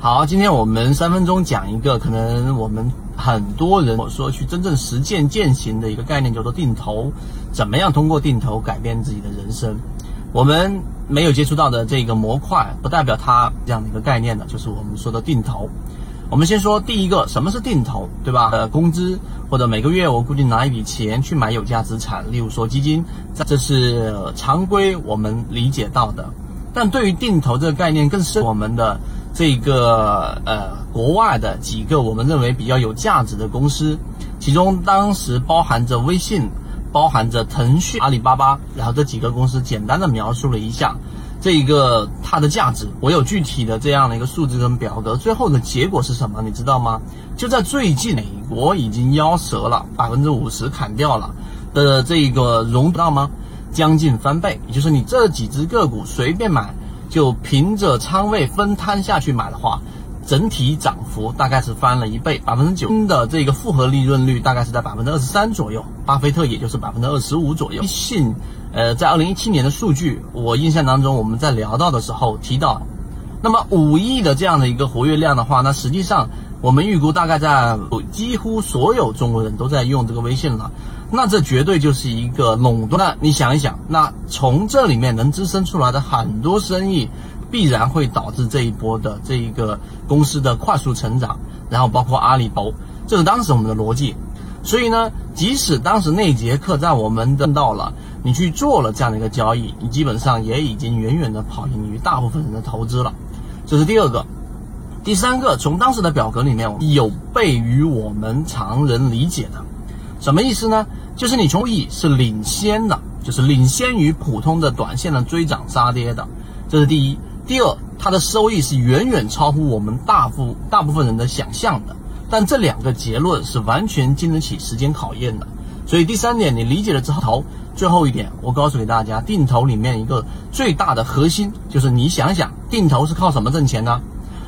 好，今天我们三分钟讲一个可能我们很多人我说去真正实践践行的一个概念，叫做定投。怎么样通过定投改变自己的人生？我们没有接触到的这个模块，不代表它这样的一个概念的，就是我们说的定投。我们先说第一个，什么是定投，对吧？呃，工资或者每个月我固定拿一笔钱去买有价资产，例如说基金，这是常规我们理解到的。但对于定投这个概念更深，我们的这个呃国外的几个我们认为比较有价值的公司，其中当时包含着微信，包含着腾讯、阿里巴巴，然后这几个公司简单的描述了一下这一个它的价值。我有具体的这样的一个数字跟表格，最后的结果是什么？你知道吗？就在最近，美国已经夭折了，百分之五十砍掉了的这个融到吗？将近翻倍，也就是你这几只个股随便买，就凭着仓位分摊下去买的话，整体涨幅大概是翻了一倍，百分之九的这个复合利润率大概是在百分之二十三左右，巴菲特也就是百分之二十五左右。微信，呃，在二零一七年的数据，我印象当中我们在聊到的时候提到，那么五亿的这样的一个活跃量的话，那实际上我们预估大概在几乎所有中国人都在用这个微信了。那这绝对就是一个垄断。那你想一想，那从这里面能滋生出来的很多生意，必然会导致这一波的这一个公司的快速成长，然后包括阿里、包，这是当时我们的逻辑。所以呢，即使当时那节课在我们挣到了，你去做了这样的一个交易，你基本上也已经远远的跑赢于大部分人的投资了。这是第二个，第三个，从当时的表格里面有悖于我们常人理解的。什么意思呢？就是你从益是领先的，就是领先于普通的短线的追涨杀跌的，这是第一。第二，它的收益是远远超乎我们大部大部分人的想象的。但这两个结论是完全经得起时间考验的。所以第三点，你理解了之后，最后一点，我告诉给大家，定投里面一个最大的核心就是你想想，定投是靠什么挣钱呢？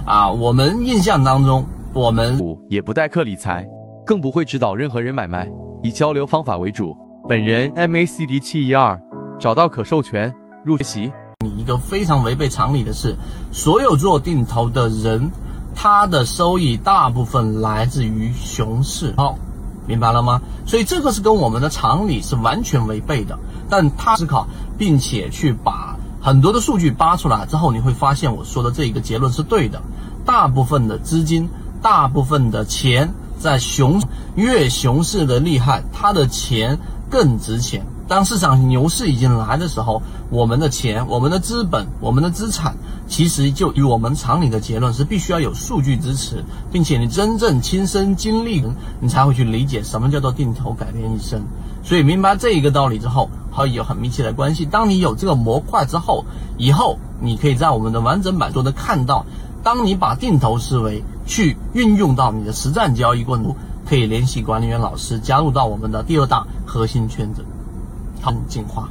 啊，我们印象当中，我们也不代客理财。更不会指导任何人买卖，以交流方法为主。本人 MACD 七一二，找到可授权入学习。你一个非常违背常理的是，所有做定投的人，他的收益大部分来自于熊市。好，明白了吗？所以这个是跟我们的常理是完全违背的。但他思考，并且去把很多的数据扒出来之后，你会发现我说的这一个结论是对的。大部分的资金，大部分的钱。在熊越熊市的厉害，他的钱更值钱。当市场牛市已经来的时候，我们的钱、我们的资本、我们的资产，其实就与我们常理的结论是必须要有数据支持，并且你真正亲身经历，你才会去理解什么叫做定投改变一生。所以明白这一个道理之后，和有很密切的关系。当你有这个模块之后，以后你可以在我们的完整版中的看到。当你把定投思维去运用到你的实战交易过程中，可以联系管理员老师加入到我们的第二大核心圈子，好进化。